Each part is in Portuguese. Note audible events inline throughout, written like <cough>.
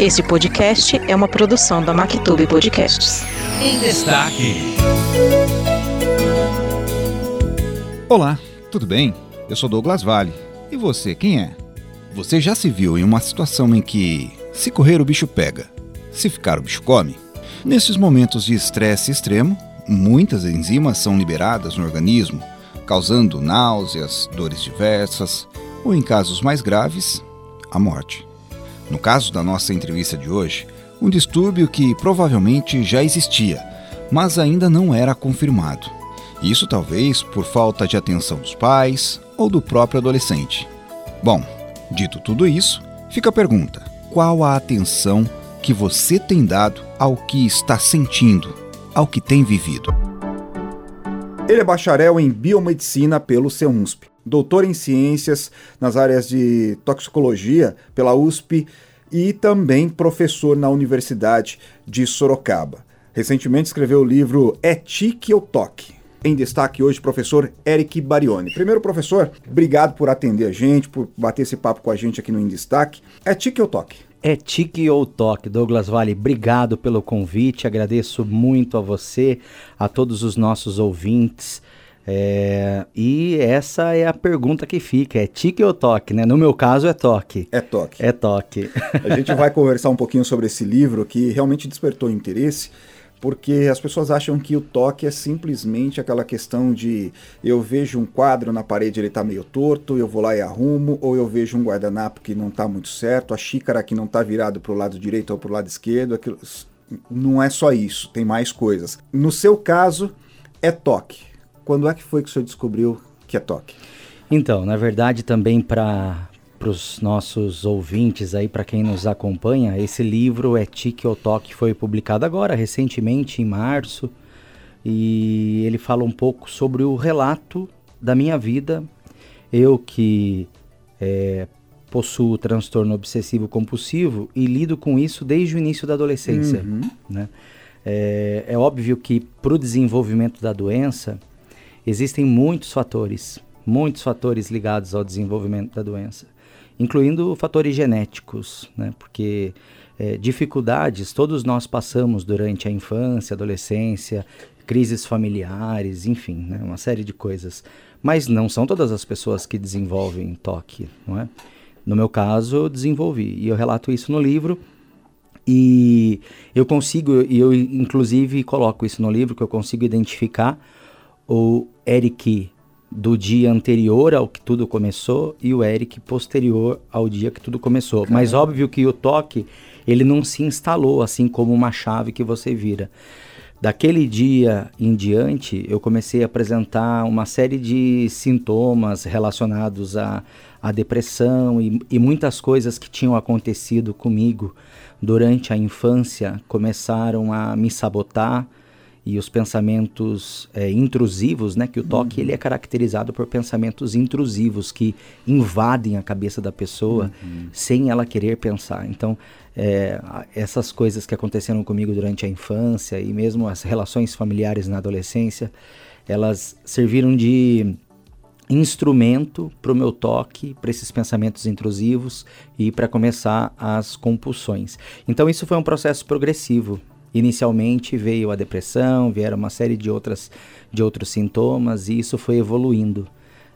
Este podcast é uma produção da Mactube Podcasts. Em destaque. Olá, tudo bem? Eu sou Douglas Vale. E você, quem é? Você já se viu em uma situação em que, se correr, o bicho pega, se ficar, o bicho come? Nesses momentos de estresse extremo, muitas enzimas são liberadas no organismo, causando náuseas, dores diversas ou, em casos mais graves, a morte. No caso da nossa entrevista de hoje, um distúrbio que provavelmente já existia, mas ainda não era confirmado. Isso talvez por falta de atenção dos pais ou do próprio adolescente. Bom, dito tudo isso, fica a pergunta: qual a atenção que você tem dado ao que está sentindo, ao que tem vivido? Ele é bacharel em biomedicina pelo CEUNSP, doutor em ciências nas áreas de toxicologia pela USP e também professor na Universidade de Sorocaba. Recentemente escreveu o livro É Tique ou Toque? Em destaque hoje, professor Eric Barioni. Primeiro, professor, obrigado por atender a gente, por bater esse papo com a gente aqui no Em Destaque. É tique ou toque? É tique ou toque. Douglas Vale, obrigado pelo convite, agradeço muito a você, a todos os nossos ouvintes. É, e essa é a pergunta que fica: é tique ou toque, né? No meu caso é toque. É toque. É toque. <laughs> A gente vai conversar um pouquinho sobre esse livro que realmente despertou interesse porque as pessoas acham que o toque é simplesmente aquela questão de eu vejo um quadro na parede, ele está meio torto, eu vou lá e arrumo, ou eu vejo um guardanapo que não está muito certo, a xícara que não está virado para o lado direito ou para o lado esquerdo, aquilo... não é só isso, tem mais coisas. No seu caso, é toque. Quando é que foi que o senhor descobriu que é toque? Então, na verdade, também para para os nossos ouvintes aí, para quem nos acompanha, esse livro é Tique ou Toque, foi publicado agora, recentemente, em março, e ele fala um pouco sobre o relato da minha vida. Eu que é, possuo transtorno obsessivo compulsivo e lido com isso desde o início da adolescência. Uhum. Né? É, é óbvio que para o desenvolvimento da doença existem muitos fatores, muitos fatores ligados ao desenvolvimento da doença incluindo fatores genéticos, né? porque é, dificuldades todos nós passamos durante a infância, adolescência, crises familiares, enfim, né? uma série de coisas. Mas não são todas as pessoas que desenvolvem toque, não é? No meu caso, eu desenvolvi, e eu relato isso no livro, e eu consigo, e eu inclusive coloco isso no livro, que eu consigo identificar o Eric do dia anterior ao que tudo começou e o Eric posterior ao dia que tudo começou. Caramba. Mas óbvio que o toque, ele não se instalou assim como uma chave que você vira. Daquele dia em diante, eu comecei a apresentar uma série de sintomas relacionados à, à depressão e, e muitas coisas que tinham acontecido comigo durante a infância começaram a me sabotar, e os pensamentos é, intrusivos, né? Que o toque uhum. ele é caracterizado por pensamentos intrusivos que invadem a cabeça da pessoa uhum. sem ela querer pensar. Então, é, essas coisas que aconteceram comigo durante a infância e mesmo as relações familiares na adolescência, elas serviram de instrumento para o meu toque, para esses pensamentos intrusivos e para começar as compulsões. Então isso foi um processo progressivo. Inicialmente veio a depressão, vieram uma série de, outras, de outros sintomas e isso foi evoluindo.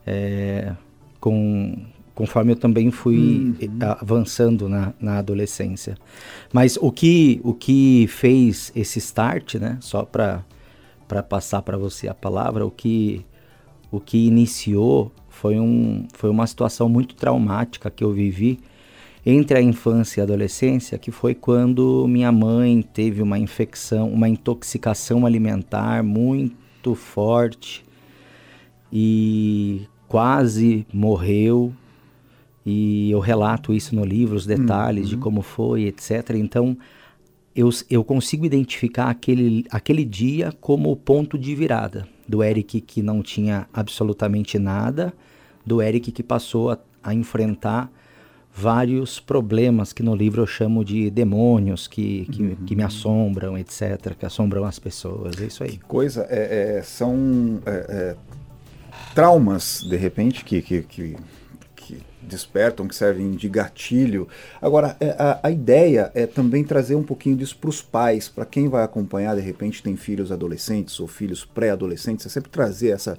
É, com, conforme eu também fui uhum. avançando na, na adolescência. Mas o que, o que fez esse start, né, só para passar para você a palavra, o que, o que iniciou foi, um, foi uma situação muito traumática que eu vivi entre a infância e a adolescência, que foi quando minha mãe teve uma infecção, uma intoxicação alimentar muito forte e quase morreu. E eu relato isso no livro, os detalhes uhum. de como foi, etc. Então, eu, eu consigo identificar aquele, aquele dia como o ponto de virada do Eric que não tinha absolutamente nada, do Eric que passou a, a enfrentar vários problemas que no livro eu chamo de demônios que, que, uhum. que me assombram, etc., que assombram as pessoas. É isso aí. Que coisa. É, é, são é, é traumas, de repente, que, que, que, que, despertam, que servem de gatilho. Agora, é, a, a ideia é também trazer um pouquinho disso para os pais, para quem vai acompanhar, de repente tem filhos adolescentes ou filhos pré-adolescentes, é sempre trazer essa,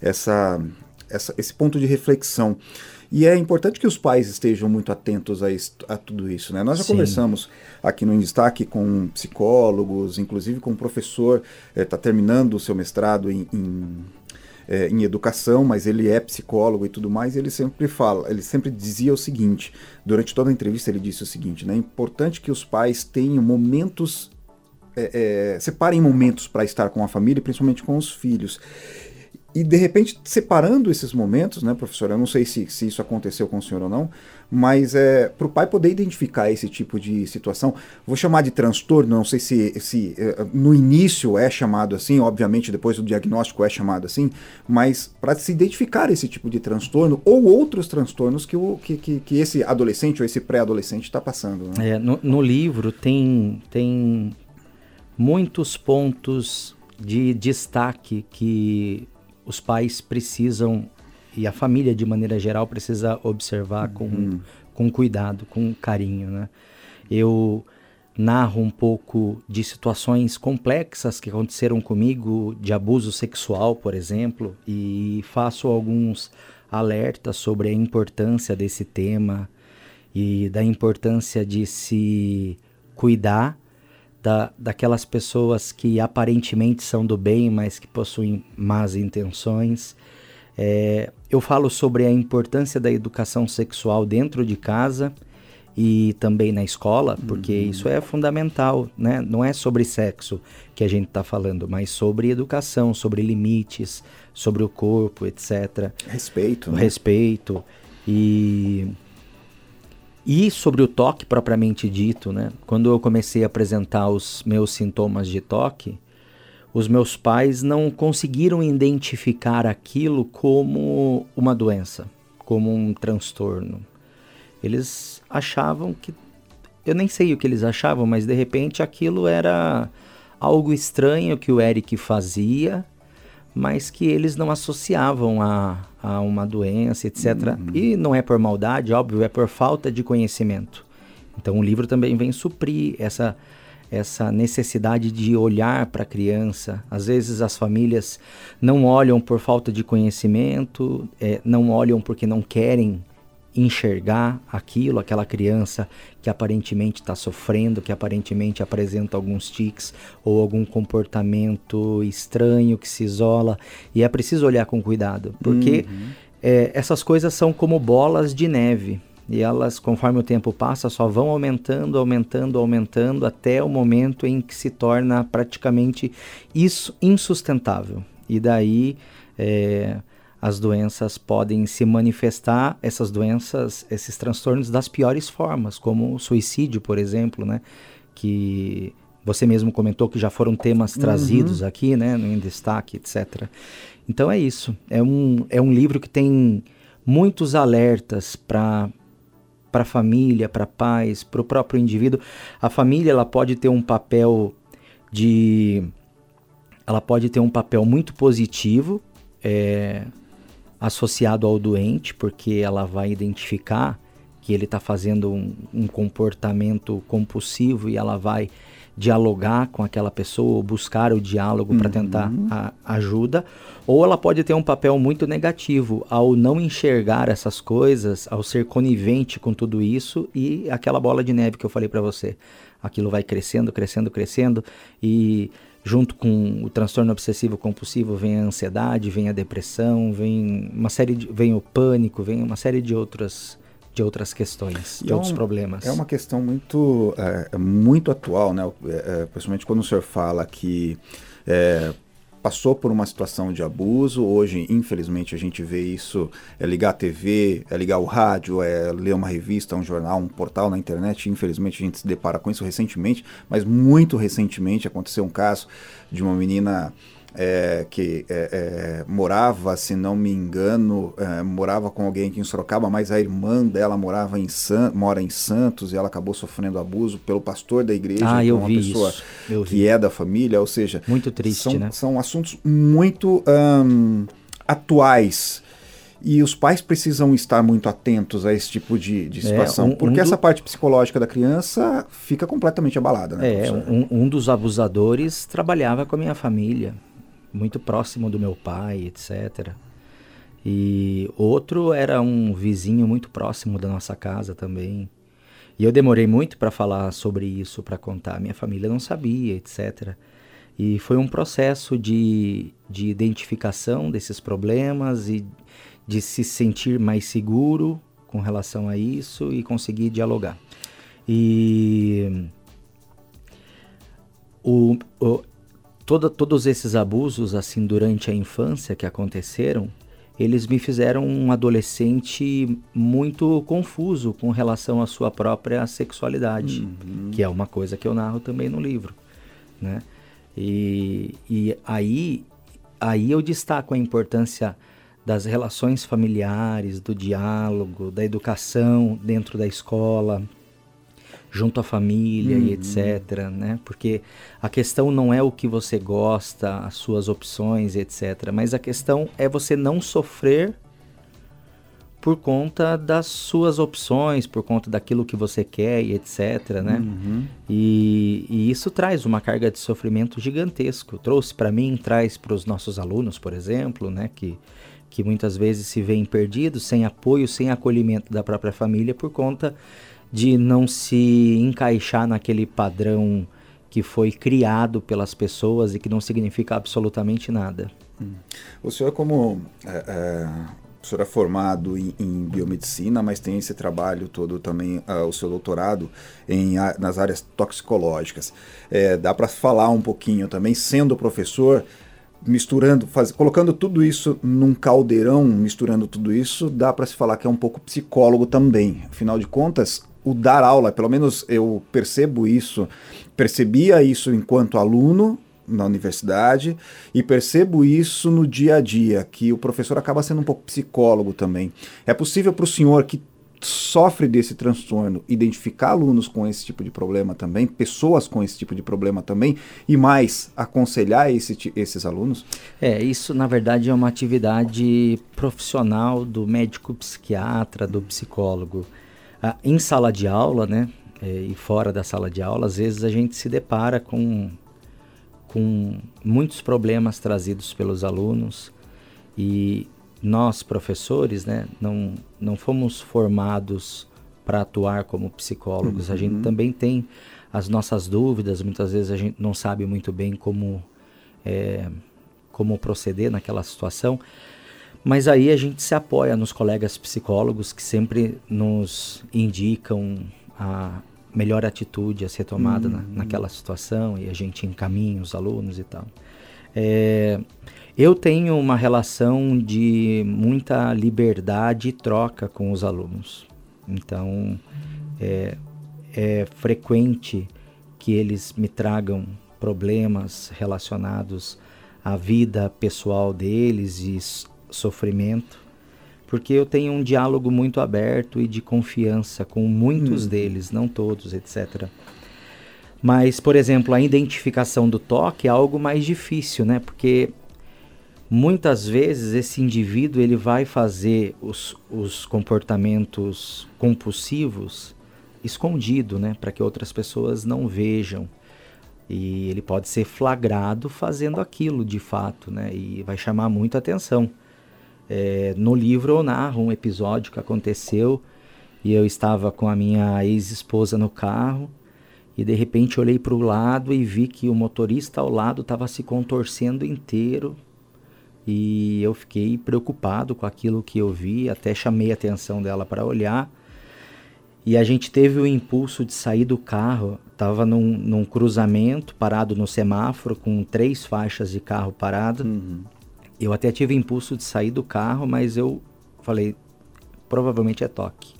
essa, essa, esse ponto de reflexão. E é importante que os pais estejam muito atentos a, isso, a tudo isso. Né? Nós já Sim. conversamos aqui no Em Destaque com psicólogos, inclusive com um professor, está eh, terminando o seu mestrado em, em é, em educação, mas ele é psicólogo e tudo mais, e ele sempre fala, ele sempre dizia o seguinte, durante toda a entrevista ele disse o seguinte, né, é importante que os pais tenham momentos, é, é, separem momentos para estar com a família, principalmente com os filhos. E de repente, separando esses momentos, né, professor? Eu não sei se, se isso aconteceu com o senhor ou não, mas é, para o pai poder identificar esse tipo de situação, vou chamar de transtorno, não sei se, se é, no início é chamado assim, obviamente depois do diagnóstico é chamado assim, mas para se identificar esse tipo de transtorno ou outros transtornos que, o, que, que, que esse adolescente ou esse pré-adolescente está passando. Né? É, no, no livro tem, tem muitos pontos de destaque que os pais precisam, e a família de maneira geral, precisa observar com, uhum. com cuidado, com carinho. Né? Eu narro um pouco de situações complexas que aconteceram comigo, de abuso sexual, por exemplo, e faço alguns alertas sobre a importância desse tema e da importância de se cuidar da, daquelas pessoas que aparentemente são do bem, mas que possuem más intenções. É, eu falo sobre a importância da educação sexual dentro de casa e também na escola, porque uhum. isso é fundamental, né? Não é sobre sexo que a gente está falando, mas sobre educação, sobre limites, sobre o corpo, etc. Respeito. Né? Respeito. E e sobre o toque propriamente dito, né? Quando eu comecei a apresentar os meus sintomas de toque, os meus pais não conseguiram identificar aquilo como uma doença, como um transtorno. Eles achavam que eu nem sei o que eles achavam, mas de repente aquilo era algo estranho que o Eric fazia mas que eles não associavam a, a uma doença, etc. Uhum. E não é por maldade, óbvio, é por falta de conhecimento. Então o livro também vem suprir essa, essa necessidade de olhar para a criança. Às vezes as famílias não olham por falta de conhecimento, é, não olham porque não querem enxergar aquilo, aquela criança que aparentemente está sofrendo, que aparentemente apresenta alguns tics ou algum comportamento estranho que se isola. E é preciso olhar com cuidado, porque uhum. é, essas coisas são como bolas de neve. E elas, conforme o tempo passa, só vão aumentando, aumentando, aumentando, até o momento em que se torna praticamente isso insustentável. E daí. É, as doenças podem se manifestar, essas doenças, esses transtornos das piores formas, como o suicídio, por exemplo, né? Que você mesmo comentou que já foram temas uhum. trazidos aqui, né? Em destaque, etc. Então é isso. É um, é um livro que tem muitos alertas para para a família, para pais, para o próprio indivíduo. A família ela pode ter um papel de, ela pode ter um papel muito positivo é, associado ao doente, porque ela vai identificar que ele está fazendo um, um, comportamento compulsivo e ela vai dialogar com aquela pessoa, buscar o diálogo uhum. para tentar a, ajuda, ou ela pode ter um papel muito negativo ao não enxergar essas coisas, ao ser conivente com tudo isso e aquela bola de neve que eu falei para você, aquilo vai crescendo, crescendo, crescendo e junto com o transtorno obsessivo compulsivo vem a ansiedade, vem a depressão, vem uma série de, vem o pânico, vem uma série de outras de outras questões, de é outros um, problemas. É uma questão muito é, muito atual, né? É, é, principalmente quando o senhor fala que é, passou por uma situação de abuso. Hoje, infelizmente, a gente vê isso, é ligar a TV, é ligar o rádio, é ler uma revista, um jornal, um portal na internet. Infelizmente, a gente se depara com isso recentemente, mas muito recentemente aconteceu um caso de uma menina é, que é, é, morava, se não me engano, é, morava com alguém aqui em Sorocaba, mas a irmã dela morava em San, mora em Santos e ela acabou sofrendo abuso pelo pastor da igreja, ah, é uma pessoa que é da família, ou seja, muito triste, são, né? são assuntos muito atuais E os pais precisam estar muito atentos a esse tipo de, de situação, É, um- porque um essa do- parte psicológica da criança fica completamente abalada, né? É, um, um dos abusadores trabalhava com a minha família, muito próximo do meu pai, etc. E outro era um vizinho muito próximo da nossa casa também. E eu demorei muito para falar sobre isso, para contar. Minha família não sabia, etc. E foi um processo de, de identificação desses problemas e de se sentir mais seguro com relação a isso e conseguir dialogar. E o, o- toda- todos esses abusos assim durante a infância que aconteceram, eles me fizeram um adolescente muito confuso com relação à sua própria sexualidade, que é uma coisa que eu narro também no livro, né? E, e aí, aí eu destaco a importância das relações familiares, do diálogo, da educação dentro da escola, junto à família e etc, né? Porque a questão não é o que você gosta, as suas opções, etc, mas a questão é você não sofrer por conta das suas opções, por conta daquilo que você quer e etc, né? E, e isso traz uma carga de sofrimento gigantesco. Trouxe para mim, traz para os nossos alunos, por exemplo, né? Que, que muitas vezes se veem perdidos, sem apoio, sem acolhimento da própria família, por conta de não se encaixar naquele padrão que foi criado pelas pessoas e que não significa absolutamente nada. O senhor, como é, é, o senhor é formado em, em biomedicina, mas tem esse trabalho todo também, ah, o seu doutorado em, nas áreas toxicológicas. É, dá para falar um pouquinho também, sendo professor, misturando, faz, colocando tudo isso num caldeirão, misturando tudo isso, dá para se falar que é um pouco psicólogo também. Afinal de contas, o dar aula, pelo menos eu percebo isso, percebia isso enquanto aluno na universidade e percebo isso no dia a dia, que o professor acaba sendo um pouco psicólogo também. É possível para o senhor que sofre desse transtorno identificar alunos com esse tipo de problema também, pessoas com esse tipo de problema também, e mais, aconselhar esse, esses alunos? É, isso na verdade é uma atividade profissional do médico psiquiatra, do psicólogo. Ah, em sala de aula, né, eh, e fora da sala de aula, às vezes a gente se depara com, com muitos problemas trazidos pelos alunos e nós, professores, né, não, não fomos formados para atuar como psicólogos. A gente também tem as nossas dúvidas, muitas vezes a gente não sabe muito bem como, é, como proceder naquela situação. Mas aí a gente se apoia nos colegas psicólogos que sempre nos indicam a melhor atitude a ser tomada na, naquela situação e a gente encaminha os alunos e tal. É, eu tenho uma relação de muita liberdade e troca com os alunos. Então, é, é frequente que eles me tragam problemas relacionados à vida pessoal deles e sofrimento, porque eu tenho um diálogo muito aberto e de confiança com muitos deles, não todos, etc. Mas, por exemplo, a identificação do toque é algo mais difícil, né? Porque muitas vezes esse indivíduo ele vai fazer os, os comportamentos compulsivos escondido, né? Para que outras pessoas não vejam. E ele pode ser flagrado fazendo aquilo de fato, né? E vai chamar muita atenção. É, no livro eu narro um episódio que aconteceu e eu estava com a minha ex-esposa no carro e de repente olhei para o lado e vi que o motorista ao lado estava se contorcendo inteiro e eu fiquei preocupado com aquilo que eu vi, até chamei a atenção dela para olhar. E a gente teve o impulso de sair do carro, estava num, num cruzamento, parado no semáforo, com três faixas de carro parado. Eu até tive impulso de sair do carro, mas eu falei, provavelmente é toque.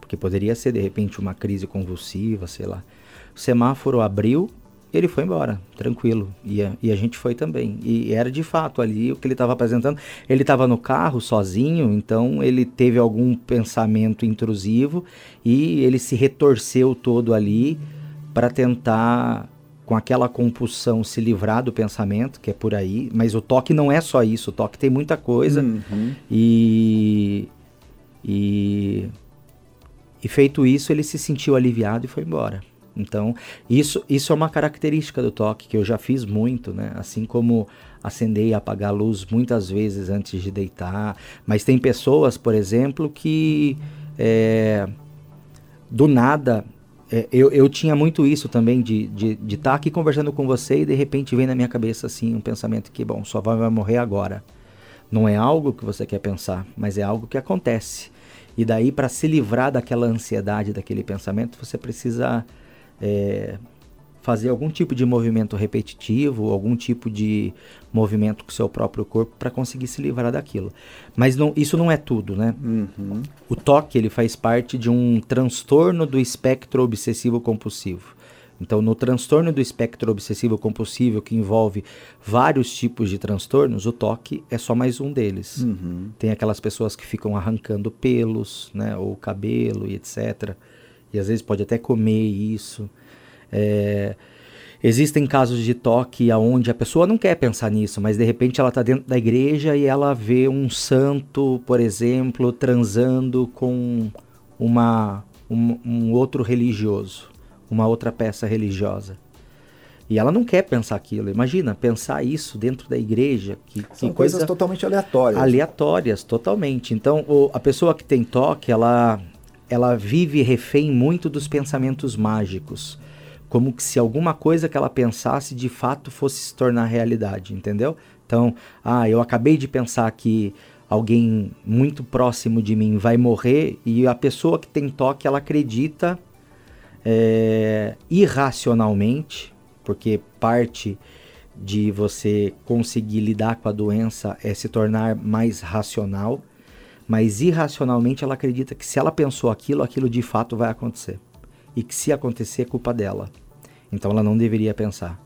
Porque poderia ser de repente uma crise convulsiva, sei lá. O semáforo abriu, ele foi embora, tranquilo. E a, e a gente foi também. E era de fato ali o que ele estava apresentando. Ele estava no carro sozinho, então ele teve algum pensamento intrusivo e ele se retorceu todo ali para tentar com aquela compulsão se livrar do pensamento, que é por aí, mas o toque não é só isso, o toque tem muita coisa. Uhum. E, e, e feito isso, ele se sentiu aliviado e foi embora. Então, isso, isso é uma característica do toque que eu já fiz muito, né? Assim como acender e apagar a luz muitas vezes antes de deitar. Mas tem pessoas, por exemplo, que é, do nada. É, eu, eu tinha muito isso também de estar de, de tá aqui conversando com você e de repente vem na minha cabeça assim um pensamento que, bom, só vai morrer agora. Não é algo que você quer pensar, mas é algo que acontece. E daí, para se livrar daquela ansiedade, daquele pensamento, você precisa é, fazer algum tipo de movimento repetitivo, algum tipo de movimento com o seu próprio corpo para conseguir se livrar daquilo. Mas não, isso não é tudo, né? Uhum. O toque ele faz parte de um transtorno do espectro obsessivo compulsivo. Então, no transtorno do espectro obsessivo compulsivo, que envolve vários tipos de transtornos, o toque é só mais um deles. Uhum. Tem aquelas pessoas que ficam arrancando pelos, né, ou cabelo e etc. E às vezes pode até comer isso. É, existem casos de toque onde a pessoa não quer pensar nisso, mas de repente ela está dentro da igreja e ela vê um santo, por exemplo, transando com uma, um, um outro religioso uma outra peça religiosa. E ela não quer pensar aquilo. Imagina, pensar isso dentro da igreja. Que, São que coisas coisa totalmente aleatórias. Aleatórias, totalmente. Então, o, a pessoa que tem toque, ela, ela vive refém muito dos pensamentos mágicos. Como que se alguma coisa que ela pensasse de fato fosse se tornar realidade, entendeu? Então, ah, eu acabei de pensar que alguém muito próximo de mim vai morrer e a pessoa que tem toque, ela acredita é, irracionalmente, porque parte de você conseguir lidar com a doença é se tornar mais racional, mas irracionalmente ela acredita que se ela pensou aquilo, aquilo de fato vai acontecer. E que se acontecer é culpa dela. Então ela não deveria pensar.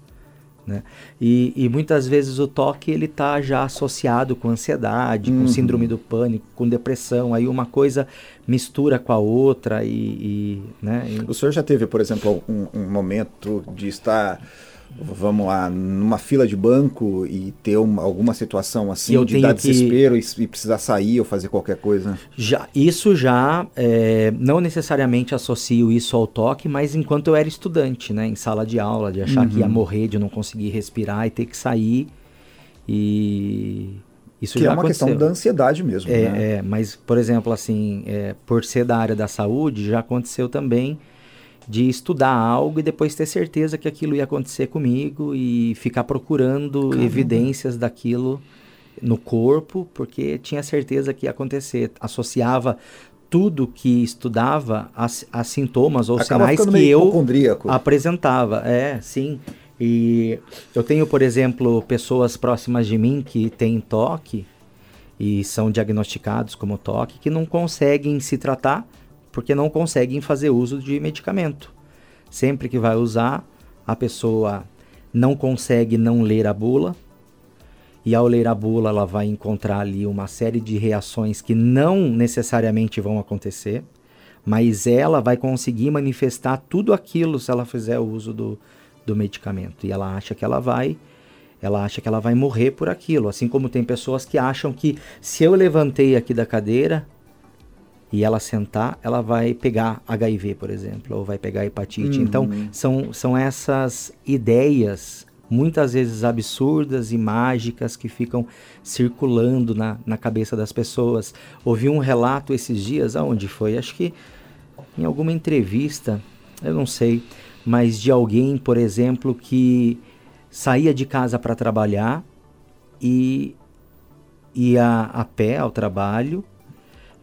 Né? E, e, muitas vezes o toque ele está já associado com ansiedade, Uhum. com síndrome do pânico, com depressão. Aí uma coisa mistura com a outra e, e, né? e- O senhor já teve, por exemplo, um, um momento de estar, vamos lá, numa fila de banco e ter uma- alguma situação assim, eu de dar que- desespero e, e precisar sair ou fazer qualquer coisa? Já, isso já, é, não necessariamente associo isso ao toque, mas enquanto eu era estudante, né, em sala de aula, de achar que ia morrer, de não conseguir respirar e ter que sair. E isso que já é uma aconteceu. questão da ansiedade mesmo, É, né? é, mas, por exemplo, assim, é, por ser da área da saúde, já aconteceu também de estudar algo e depois ter certeza que aquilo ia acontecer comigo e ficar procurando Caramba. evidências daquilo no corpo, porque tinha certeza que ia acontecer. Associava tudo que estudava a, a sintomas ou Acaba sinais que eu apresentava. É, sim. E eu tenho, por exemplo, pessoas próximas de mim que têm toque e são diagnosticados como toque que não conseguem se tratar porque não conseguem fazer uso de medicamento. Sempre que vai usar, a pessoa não consegue não ler a bula. E ao ler a bula, ela vai encontrar ali uma série de reações que não necessariamente vão acontecer, mas ela vai conseguir manifestar tudo aquilo se ela fizer o uso do, do medicamento. E ela acha que ela vai, ela acha que ela vai morrer por aquilo. Assim como tem pessoas que acham que se eu levantei aqui da cadeira e ela sentar, ela vai pegar HIV, por exemplo, ou vai pegar hepatite. Uhum. Então, são, são essas ideias, muitas vezes absurdas e mágicas, que ficam circulando na, na cabeça das pessoas. Ouvi um relato esses dias, aonde foi? Acho que em alguma entrevista, eu não sei, mas de alguém, por exemplo, que saía de casa para trabalhar e ia a pé ao trabalho,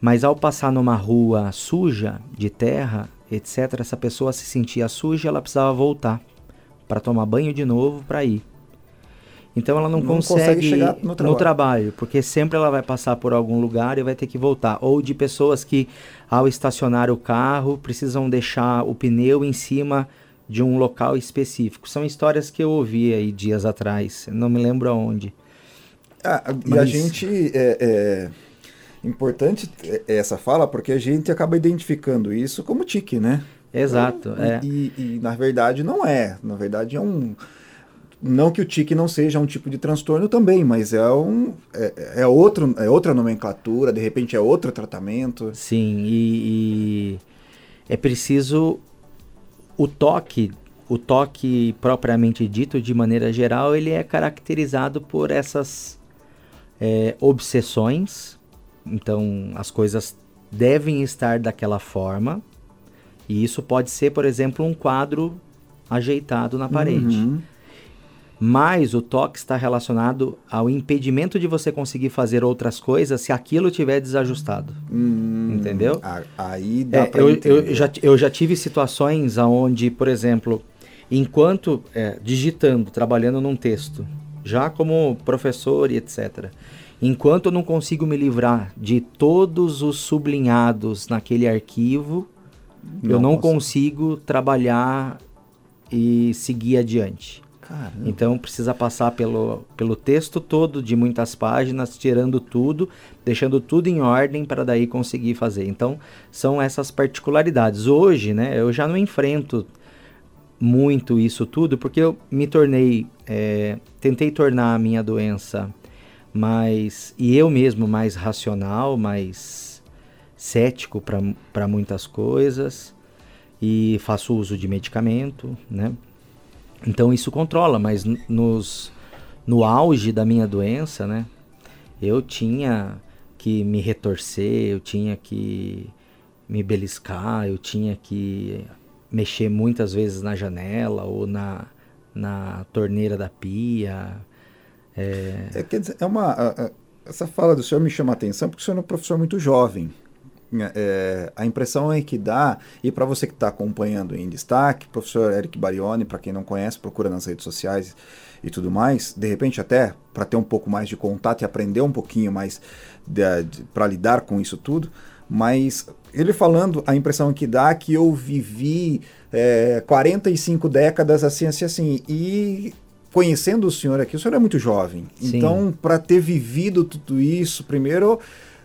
mas ao passar numa rua suja de terra, etc., essa pessoa se sentia suja, ela precisava voltar para tomar banho de novo para ir. Então ela não, Não consegue consegue, chegar no no trabalho. trabalho, porque sempre ela vai passar por algum lugar e vai ter que voltar. Ou de pessoas que, ao estacionar o carro, precisam deixar o pneu em cima de um local específico. São histórias que eu ouvi aí dias atrás, não me lembro aonde. Ah, e a Mas- gente é, é importante essa fala porque a gente acaba identificando isso como tique, né? Exato. E, é. e, e, na verdade não é. Na verdade é um. Não que o tique não seja um tipo de transtorno também, mas é um é, é, outro, é outra nomenclatura, de repente é outro tratamento. Sim, e, e é preciso o toque, o toque propriamente dito, de maneira geral, ele é caracterizado por essas é, obsessões. Então, as coisas devem estar daquela forma. E isso pode ser, por exemplo, um quadro ajeitado na parede. Uhum. Mas o toque está relacionado ao impedimento de você conseguir fazer outras coisas se aquilo estiver desajustado. Hum, Entendeu? Aí dá É, pra eu, eu, já, eu já tive situações onde, por exemplo, enquanto é, digitando, trabalhando num texto, já como professor e etc., enquanto eu não consigo me livrar de todos os sublinhados naquele arquivo, eu não Nossa. consigo trabalhar e seguir adiante. Caramba. Então precisa passar pelo, pelo texto todo de muitas páginas, tirando tudo, deixando tudo em ordem para daí conseguir fazer. Então são essas particularidades. Hoje, né, eu já não enfrento muito isso tudo porque eu me tornei, é, tentei tornar a minha doença mais e eu mesmo mais racional, mais cético para muitas coisas e faço uso de medicamento, né? Então isso controla, mas nos, no auge da minha doença, né? Eu tinha que me retorcer, eu tinha que me beliscar, eu tinha que mexer muitas vezes na janela ou na, na torneira da pia. É, É, quer dizer, é uma, essa fala do senhor me chama a atenção porque o senhor é um professor muito jovem. É, a impressão é que dá, e para você que está acompanhando em destaque, professor Eric Barioni, para quem não conhece, procura nas redes sociais e tudo mais, de repente até para ter um pouco mais de contato e aprender um pouquinho mais para lidar com isso tudo, mas ele falando, a impressão que dá é que eu vivi é, 45 décadas assim, assim, assim, e conhecendo o senhor aqui, o senhor é muito jovem. Sim. Então, para ter vivido tudo isso, primeiro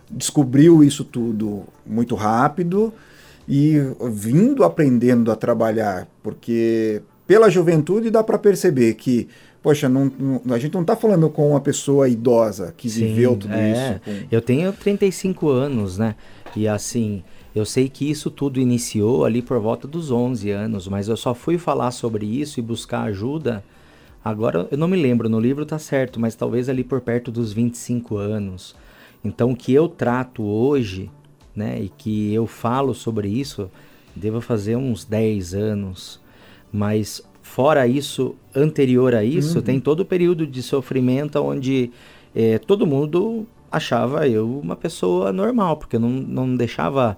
descobriu isso tudo muito rápido e vindo aprendendo a trabalhar, porque pela juventude dá para perceber que, poxa, não, não- a gente não está falando com uma pessoa idosa que Sim, viveu tudo é. isso. com- Eu tenho 35 anos, né? E assim, eu sei que isso tudo iniciou ali por volta dos 11 anos, mas eu só fui falar sobre isso e buscar ajuda. Agora eu não me lembro, no livro tá certo, mas talvez ali por perto dos 25 anos. Então o que eu trato hoje, né, e que eu falo sobre isso, devo fazer uns 10 anos. Mas fora isso, anterior a isso, tem todo o período de sofrimento onde eh, todo mundo achava eu uma pessoa normal, porque eu não, não deixava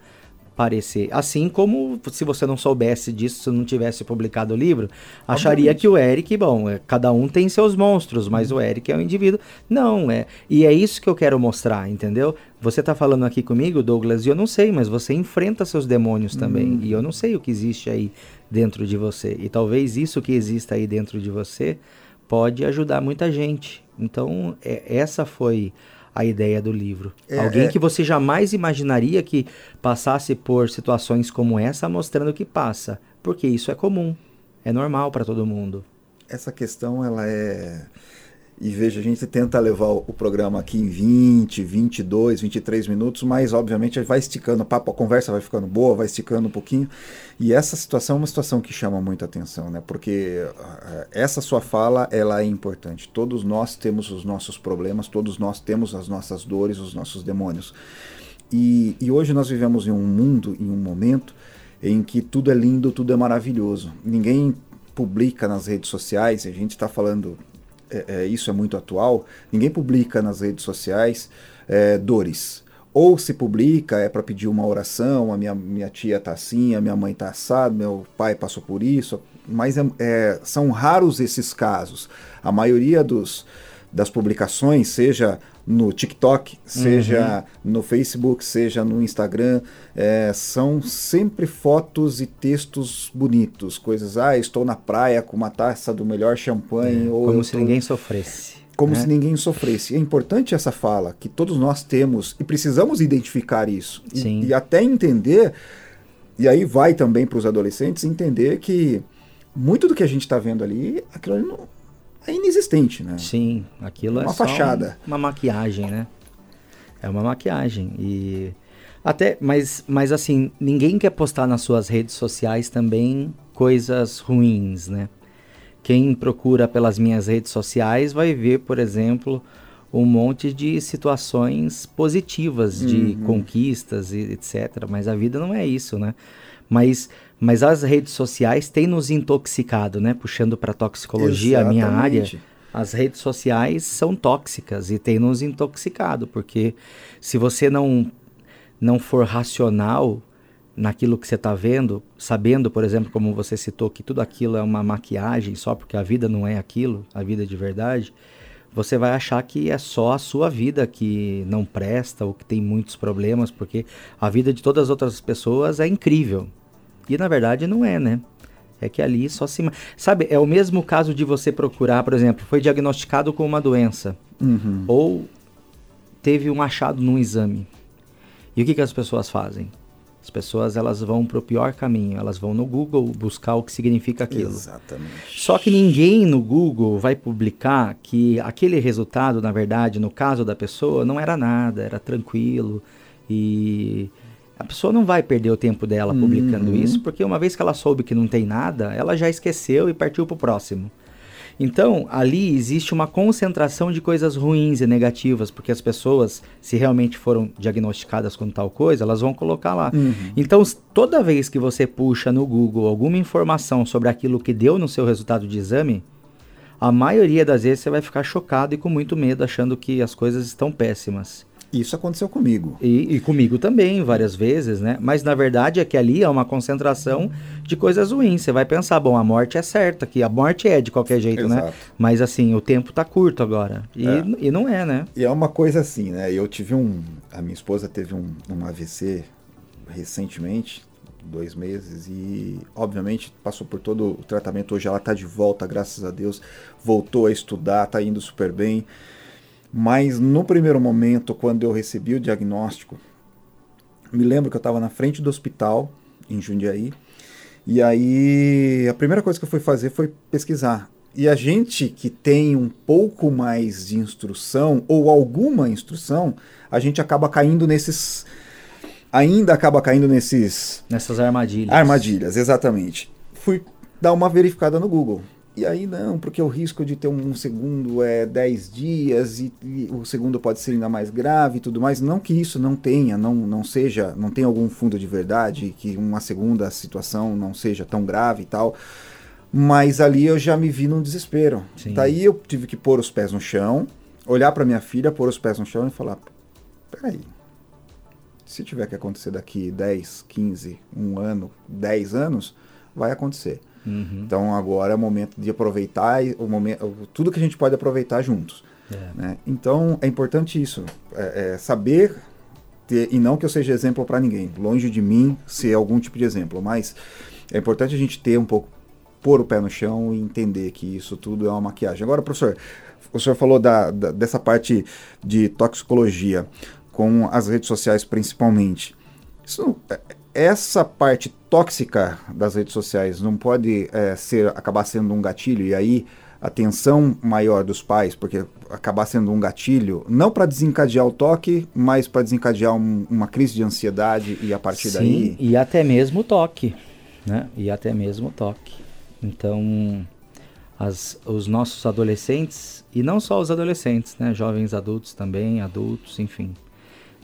parecer. Assim como se você não soubesse disso, se não tivesse publicado o livro, acharia Obviamente. que o Eric, bom, é, cada um tem seus monstros, mas o Eric é um indivíduo. Não, é. E é isso que eu quero mostrar, entendeu? Você tá falando aqui comigo, Douglas, e eu não sei, mas você enfrenta seus demônios também. E eu não sei o que existe aí dentro de você. E talvez isso que exista aí dentro de você pode ajudar muita gente. Então, é- essa foi a ideia do livro. É, Alguém é. que você jamais imaginaria que passasse por situações como essa, mostrando que passa. Porque isso é comum, é normal para todo mundo. Essa questão, ela é. E veja, a gente tenta levar o programa aqui em 20, 22, 23 minutos, mas obviamente vai esticando, o papo, a conversa vai ficando boa, vai esticando um pouquinho. E essa situação é uma situação que chama muita atenção, né? Porque ah, essa sua fala, ela é importante. Todos nós temos os nossos problemas, todos nós temos as nossas dores, os nossos demônios. E, e hoje nós vivemos em um mundo, em um momento, em que tudo é lindo, tudo é maravilhoso. Ninguém publica nas redes sociais, a gente está falando, é, é, isso é muito atual, ninguém publica nas redes sociais é, dores. Ou se publica é para pedir uma oração, a minha, minha tia tá assim, a minha mãe tá assada, meu pai passou por isso, mas é- é, são raros esses casos. A maioria dos, das publicações, seja no TikTok, seja no Facebook, seja no Instagram, é, são sempre fotos e textos bonitos, coisas, ah, estou na praia com uma taça do melhor champanhe, ou É, Como eu se tô- ninguém sofresse. como né? se ninguém sofresse. É importante essa fala, que todos nós temos e precisamos identificar isso. E- Sim. E, até entender E aí vai também para os adolescentes entender que muito do que a gente está vendo ali, aquilo ali não, é inexistente, né? Sim, aquilo é uma fachada. uma maquiagem, né? É uma maquiagem e até, mas, mas assim, ninguém quer postar nas suas redes sociais também coisas ruins, né? Quem procura pelas minhas redes sociais vai ver, por exemplo, um monte de situações positivas, de Uhum. conquistas e etc. Mas a vida não é isso, né? Mas, mas as redes sociais têm nos intoxicado, né? Puxando para toxicologia, a minha área. Exatamente. As redes sociais são tóxicas e têm nos intoxicado, porque se você não, não for racional naquilo que você está vendo, sabendo, por exemplo, como você citou, que tudo aquilo é uma maquiagem só porque a vida não é aquilo, a vida de verdade, você vai achar que é só a sua vida que não presta ou que tem muitos problemas, porque a vida de todas as outras pessoas é incrível. E na verdade não é, né? É que ali só se. Sabe, é o mesmo caso de você procurar, por exemplo, foi diagnosticado com uma doença Uhum. ou teve um achado num exame. E o que, que as pessoas fazem? As pessoas elas vão para o pior caminho, elas vão no Google buscar o que significa aquilo. Exatamente. Só que ninguém no Google vai publicar que aquele resultado, na verdade, no caso da pessoa, não era nada, era tranquilo. E a pessoa não vai perder o tempo dela publicando Uhum. isso, porque uma vez que ela soube que não tem nada, ela já esqueceu e partiu para o próximo. Então, ali existe uma concentração de coisas ruins e negativas, porque as pessoas, se realmente foram diagnosticadas com tal coisa, elas vão colocar lá. Uhum. Então, toda vez que você puxa no Google alguma informação sobre aquilo que deu no seu resultado de exame, a maioria das vezes você vai ficar chocado e com muito medo, achando que as coisas estão péssimas. Isso aconteceu comigo. E, e comigo também, várias vezes, né? Mas na verdade é que ali é uma concentração de coisas ruins. Você vai pensar, bom, a morte é certa, que a morte é de qualquer jeito, né? Exato. Mas assim, o tempo tá curto agora. E, É. e não é, né? E é uma coisa assim, né? Eu tive um. A minha esposa teve um, um AVC recentemente, dois meses, e obviamente passou por todo o tratamento. Hoje ela tá de volta, graças a Deus, voltou a estudar, tá indo super bem. Mas no primeiro momento, quando eu recebi o diagnóstico, me lembro que eu estava na frente do hospital, em Jundiaí, e aí a primeira coisa que eu fui fazer foi pesquisar. E a gente que tem um pouco mais de instrução, ou alguma instrução, a gente acaba caindo nesses. Ainda acaba caindo nesses. Nessas armadilhas. Armadilhas, exatamente. Fui dar uma verificada no Google. E aí não, porque o risco de ter um segundo é 10 dias e, e o segundo pode ser ainda mais grave e tudo mais. Não que isso não tenha, não, não seja, não tenha algum fundo de verdade, que uma segunda situação não seja tão grave e tal. Mas ali eu já me vi num desespero. Sim. Daí eu tive que pôr os pés no chão, olhar para minha filha, pôr os pés no chão e falar: peraí, se tiver que acontecer daqui 10, 15, um ano, 10 anos, vai acontecer. Uhum. Então agora é o momento de aproveitar o momento, tudo que a gente pode aproveitar juntos. É. né? Então é importante isso, é, é saber ter, e não que eu seja exemplo para ninguém, longe de mim ser algum tipo de exemplo, mas é importante a gente ter um pouco, pôr o pé no chão e entender que isso tudo é uma maquiagem. Agora, professor, o senhor falou da, da- dessa parte de toxicologia com as redes sociais principalmente. Isso, é- essa parte tóxica das redes sociais não pode é, ser acabar sendo um gatilho e aí a tensão maior dos pais, porque acabar sendo um gatilho, não para desencadear o toque, mas para desencadear um- uma crise de ansiedade e a partir Sim, daí. e até mesmo o toque, né? E até mesmo o toque. Então, as, os nossos adolescentes, e não só os adolescentes, né? Jovens adultos também, adultos, enfim.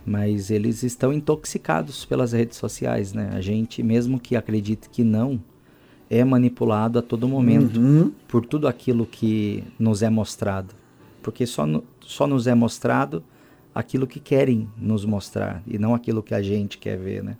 Mas eles estão intoxicados pelas redes sociais, né? A gente, mesmo que acredite que não, é manipulado a todo momento Uhum. por tudo aquilo que nos é mostrado. Porque só, no- só nos é mostrado aquilo que querem nos mostrar e não aquilo que a gente quer ver, né?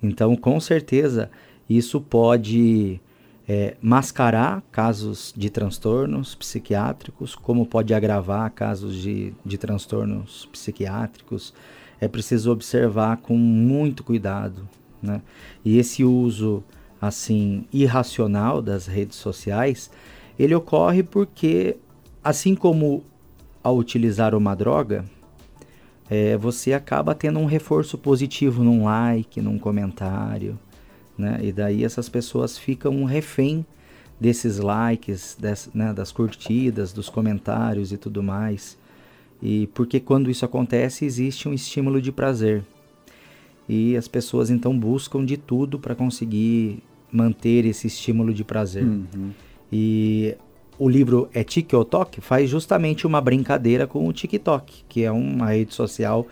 Então, com certeza, isso pode é, mascarar casos de transtornos psiquiátricos, como pode agravar casos de, de transtornos psiquiátricos. É preciso observar com muito cuidado, né? E esse uso assim irracional das redes sociais, ele ocorre porque assim como ao utilizar uma droga, é, você acaba tendo um reforço positivo num like, num comentário. né? E daí essas pessoas ficam um refém desses likes, des, né, das curtidas, dos comentários e tudo mais. E porque quando isso acontece, existe um estímulo de prazer. E as pessoas então buscam de tudo para conseguir manter esse estímulo de prazer. Uhum. E o livro é TikTok faz justamente uma brincadeira com o TikTok, que é uma rede social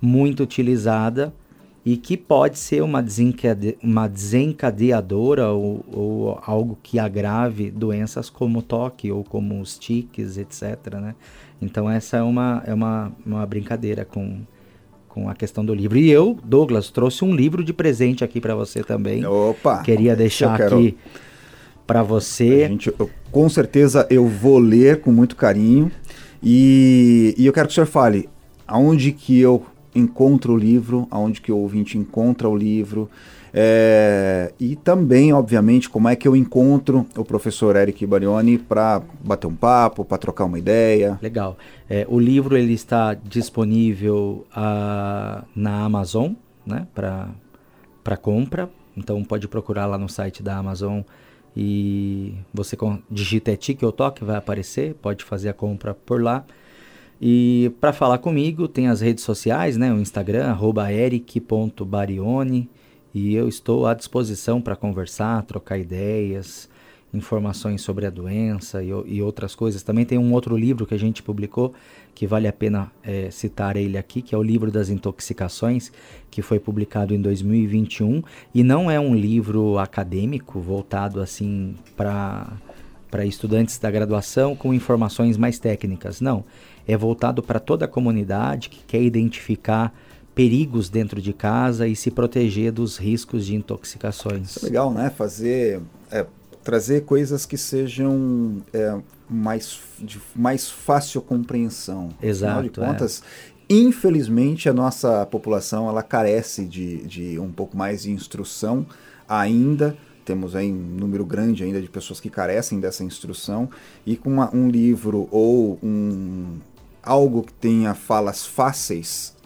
muito utilizada e que pode ser uma, desencade uma desencadeadora ou, ou, algo que agrave doenças como toque ou como os tiques, etc. Né? Então essa é uma, é uma, uma brincadeira com, com a questão do livro. E eu, Douglas, trouxe um livro de presente aqui para você também. Opa! Queria deixar quero... aqui para você. Gente, eu, com certeza eu vou ler com muito carinho. E, e eu quero que o senhor fale aonde que eu encontro o livro, aonde que o ouvinte encontra o livro. É, e também, obviamente, como é que eu encontro o professor Eric Barioni para bater um papo, para trocar uma ideia. Legal. É, o livro ele está disponível uh, na Amazon, né, para compra. Então pode procurar lá no site da Amazon e você digita Etique ou Toque, vai aparecer, pode fazer a compra por lá. E para falar comigo, tem as redes sociais, né? O Instagram, eric.barione. E eu estou à disposição para conversar, trocar ideias, informações sobre a doença e, e, outras coisas. Também tem um outro livro que a gente publicou, que vale a pena é, citar ele aqui, que é o livro das intoxicações, que foi publicado em 2021. E não é um livro acadêmico voltado assim para para estudantes da graduação com informações mais técnicas. Não, é voltado para toda a comunidade que quer identificar perigos dentro de casa e se proteger dos riscos de intoxicações. Isso é legal, né? Fazer, é, trazer coisas que sejam é, mais, de mais fácil compreensão. Exato. Afinal de é. contas, é. infelizmente a nossa população ela carece de, de um pouco mais de instrução ainda temos aí um número grande ainda de pessoas que carecem dessa instrução e com uma, um livro ou um algo que tenha falas fáceis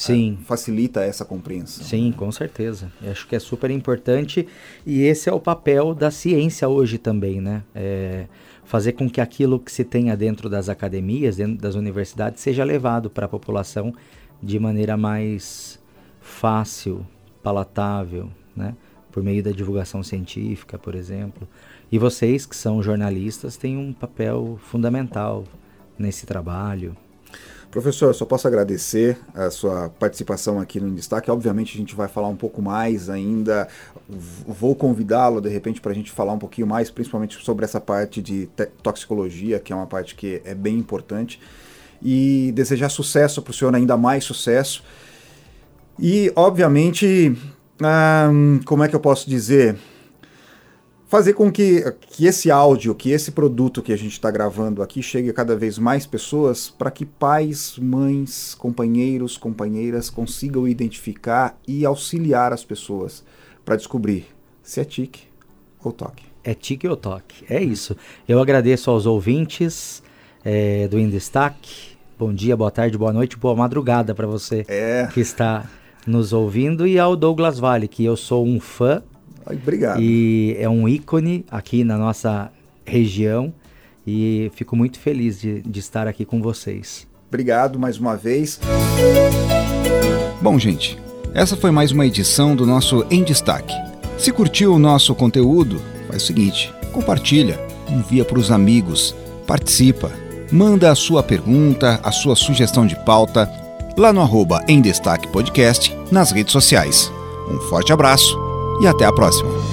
Sim. É, facilita essa compreensão. Sim, com certeza. Eu acho que é super importante e esse é o papel da ciência hoje também, né? É fazer com que aquilo que se tenha dentro das academias, dentro das universidades, seja levado para a população de maneira mais fácil, palatável, né? Por meio da divulgação científica, por exemplo. E vocês que são jornalistas têm um papel fundamental nesse trabalho. Professor, só posso agradecer a sua participação aqui no Destaque. Obviamente, a gente vai falar um pouco mais ainda. Vou convidá-lo, de repente, para a gente falar um pouquinho mais, principalmente sobre essa parte de toxicologia, que é uma parte que é bem importante. E desejar sucesso para o senhor, ainda mais sucesso. E, obviamente, hum, como é que eu posso dizer? Fazer com que, que esse áudio, que esse produto que a gente está gravando aqui chegue a cada vez mais pessoas para que pais, mães, companheiros, companheiras consigam identificar e auxiliar as pessoas para descobrir se é tique ou toque. É tique ou toque, é isso. Eu agradeço aos ouvintes é, do Em Destaque. Bom dia, boa tarde, boa noite, boa madrugada para você é. que está nos ouvindo e ao Douglas Vale, que eu sou um fã Obrigado. E é um ícone aqui na nossa região e fico muito feliz de, de estar aqui com vocês. Obrigado mais uma vez. Bom, gente, essa foi mais uma edição do nosso Em Destaque. Se curtiu o nosso conteúdo, faz o seguinte: compartilha, envia para os amigos, participa, manda a sua pergunta, a sua sugestão de pauta lá no arroba Em Destaque Podcast nas redes sociais. Um forte abraço e até a próxima.